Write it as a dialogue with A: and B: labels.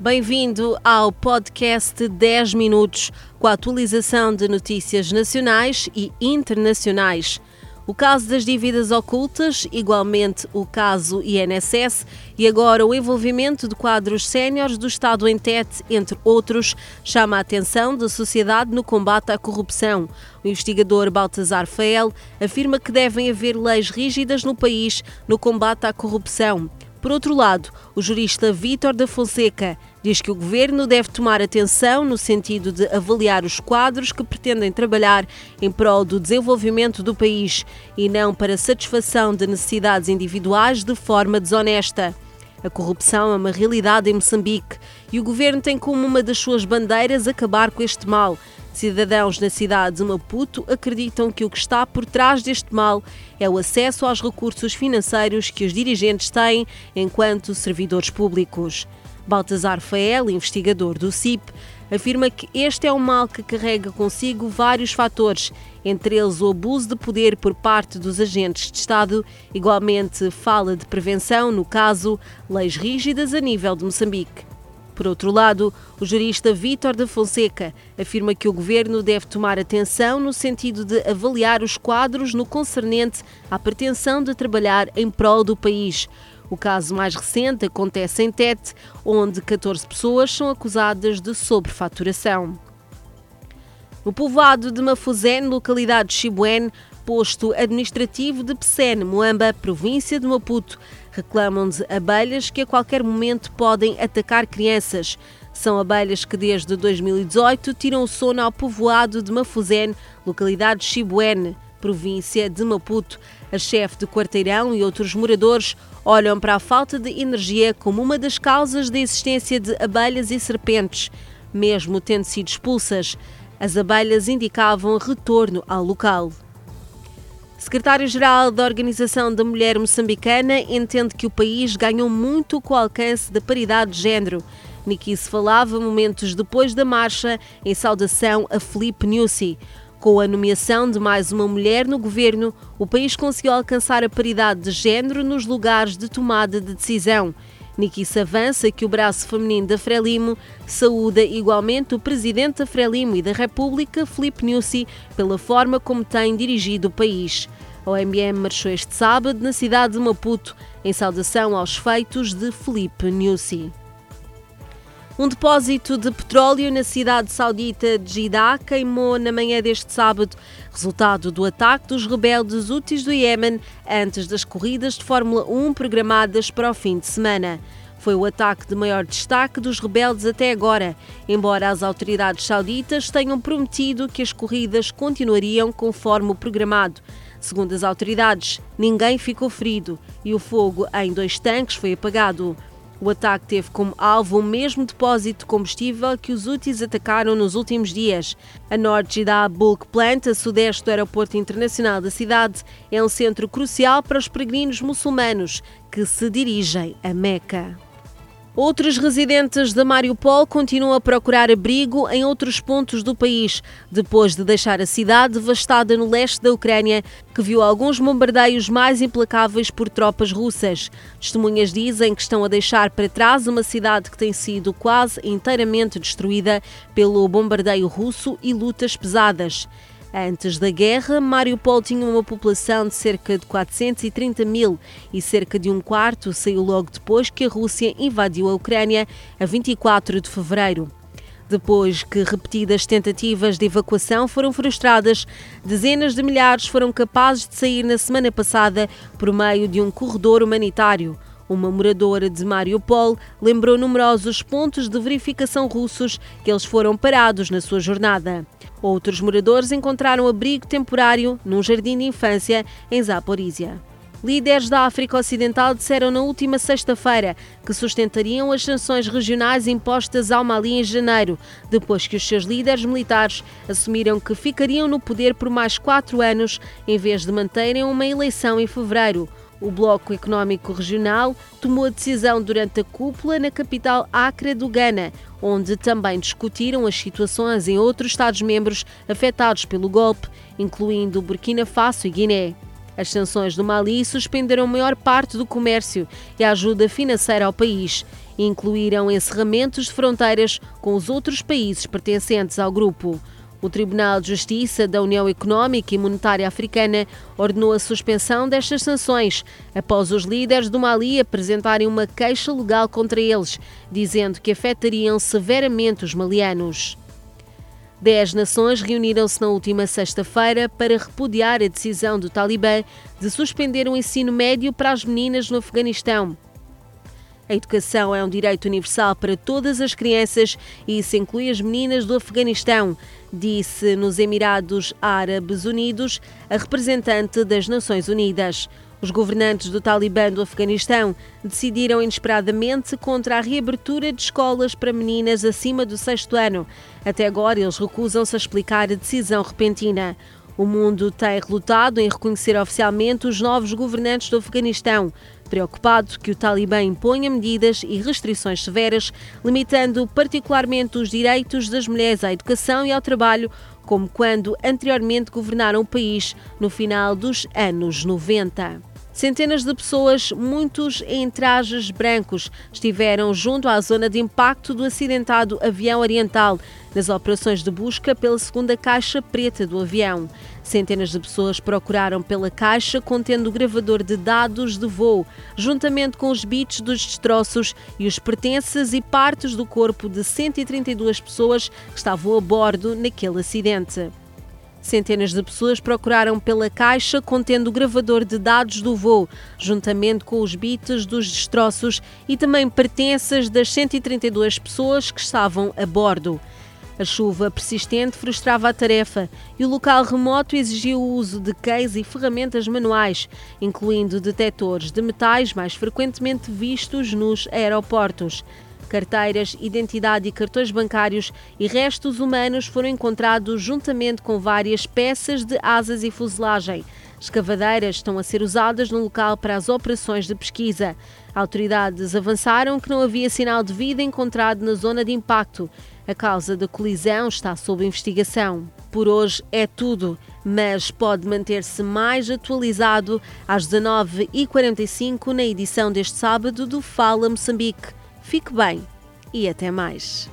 A: Bem-vindo ao podcast 10 Minutos, com a atualização de notícias nacionais e internacionais. O caso das dívidas ocultas, igualmente o caso INSS e agora o envolvimento de quadros séniores do Estado em Tete, entre outros, chama a atenção da sociedade no combate à corrupção. O investigador Baltazar Fael afirma que devem haver leis rígidas no país no combate à corrupção. Por outro lado, o jurista Vítor da Fonseca diz que o governo deve tomar atenção no sentido de avaliar os quadros que pretendem trabalhar em prol do desenvolvimento do país e não para satisfação de necessidades individuais de forma desonesta. A corrupção é uma realidade em Moçambique e o governo tem como uma das suas bandeiras acabar com este mal. Cidadãos na cidade de Maputo acreditam que o que está por trás deste mal é o acesso aos recursos financeiros que os dirigentes têm enquanto servidores públicos. Baltazar Fael, investigador do CIP, afirma que este é um mal que carrega consigo vários fatores, entre eles o abuso de poder por parte dos agentes de Estado. Igualmente, fala de prevenção, no caso, leis rígidas a nível de Moçambique. Por outro lado, o jurista Vítor da Fonseca afirma que o governo deve tomar atenção no sentido de avaliar os quadros no concernente à pretensão de trabalhar em prol do país. O caso mais recente acontece em Tete, onde 14 pessoas são acusadas de sobrefaturação. No povoado de Mafuzén, localidade de Chibuene, posto administrativo de Pecene, Moamba, província de Maputo, reclamam-de abelhas que a qualquer momento podem atacar crianças. São abelhas que desde 2018 tiram o sono ao povoado de Mafuzene, localidade de Chibuene, província de Maputo. A chefe de quarteirão e outros moradores olham para a falta de energia como uma das causas da existência de abelhas e serpentes. Mesmo tendo sido expulsas, as abelhas indicavam retorno ao local. Secretário-Geral da Organização da Mulher Moçambicana entende que o país ganhou muito com o alcance da paridade de género. Niki se falava momentos depois da marcha em saudação a Felipe Nussi. Com a nomeação de mais uma mulher no governo, o país conseguiu alcançar a paridade de género nos lugares de tomada de decisão. Nikice avança que o braço feminino da Frelimo saúda igualmente o presidente da Frelimo e da República, Filipe Nussi, pela forma como tem dirigido o país. A OMM marchou este sábado na cidade de Maputo, em saudação aos feitos de Filipe Nussi. Um depósito de petróleo na cidade saudita de Jeddah queimou na manhã deste sábado, resultado do ataque dos rebeldes úteis do Iêmen antes das corridas de Fórmula 1 programadas para o fim de semana. Foi o ataque de maior destaque dos rebeldes até agora, embora as autoridades sauditas tenham prometido que as corridas continuariam conforme o programado. Segundo as autoridades, ninguém ficou ferido e o fogo em dois tanques foi apagado. O ataque teve como alvo o mesmo depósito de combustível que os úteis atacaram nos últimos dias. A norte da Bulk Plant, a sudeste do aeroporto internacional da cidade, é um centro crucial para os peregrinos muçulmanos que se dirigem a Meca. Outros residentes de Mariupol continuam a procurar abrigo em outros pontos do país, depois de deixar a cidade devastada no leste da Ucrânia, que viu alguns bombardeios mais implacáveis por tropas russas. Testemunhas dizem que estão a deixar para trás uma cidade que tem sido quase inteiramente destruída pelo bombardeio russo e lutas pesadas. Antes da guerra, Mariupol tinha uma população de cerca de 430 mil e cerca de um quarto saiu logo depois que a Rússia invadiu a Ucrânia a 24 de fevereiro. Depois que repetidas tentativas de evacuação foram frustradas, dezenas de milhares foram capazes de sair na semana passada por meio de um corredor humanitário. Uma moradora de Mariupol lembrou numerosos pontos de verificação russos que eles foram parados na sua jornada. Outros moradores encontraram abrigo temporário num jardim de infância em Zaporizhia. Líderes da África Ocidental disseram na última sexta-feira que sustentariam as sanções regionais impostas ao Mali em janeiro, depois que os seus líderes militares assumiram que ficariam no poder por mais quatro anos, em vez de manterem uma eleição em fevereiro. O Bloco Económico Regional tomou a decisão durante a cúpula na capital Accra do Ghana, onde também discutiram as situações em outros Estados-membros afetados pelo golpe, incluindo Burkina Faso e Guiné. As sanções do Mali suspenderam maior parte do comércio e a ajuda financeira ao país, e incluíram encerramentos de fronteiras com os outros países pertencentes ao grupo. O Tribunal de Justiça da União Económica e Monetária Africana ordenou a suspensão destas sanções após os líderes do Mali apresentarem uma queixa legal contra eles, dizendo que afetariam severamente os malianos. Dez nações reuniram-se na última sexta-feira para repudiar a decisão do Talibã de suspender o ensino médio para as meninas no Afeganistão. A educação é um direito universal para todas as crianças e isso inclui as meninas do Afeganistão, disse nos Emirados Árabes Unidos a representante das Nações Unidas. Os governantes do Talibã do Afeganistão decidiram inesperadamente contra a reabertura de escolas para meninas acima do sexto ano. Até agora, eles recusam-se a explicar a decisão repentina. O mundo tem relutado em reconhecer oficialmente os novos governantes do Afeganistão, preocupado que o Talibã imponha medidas e restrições severas, limitando particularmente os direitos das mulheres à educação e ao trabalho, como quando anteriormente governaram o país no final dos anos 90. Centenas de pessoas, muitos em trajes brancos, estiveram junto à zona de impacto do acidentado avião oriental, nas operações de busca pela segunda caixa preta do avião. Centenas de pessoas procuraram pela caixa contendo o gravador de dados de voo, juntamente com os bits dos destroços e os pertences e partes do corpo de 132 pessoas que estavam a bordo naquele acidente. Centenas de pessoas procuraram pela caixa contendo o gravador de dados do voo, juntamente com os bits dos destroços e também pertences das 132 pessoas que estavam a bordo. A chuva persistente frustrava a tarefa e o local remoto exigiu o uso de queis e ferramentas manuais, incluindo detectores de metais mais frequentemente vistos nos aeroportos carteiras, identidade e cartões bancários e restos humanos foram encontrados juntamente com várias peças de asas e fuselagem. Escavadeiras estão a ser usadas no local para as operações de pesquisa. Autoridades avançaram que não havia sinal de vida encontrado na zona de impacto. A causa da colisão está sob investigação. Por hoje é tudo, mas pode manter-se mais atualizado às 19h45 na edição deste sábado do Fala Moçambique. Fique bem e até mais.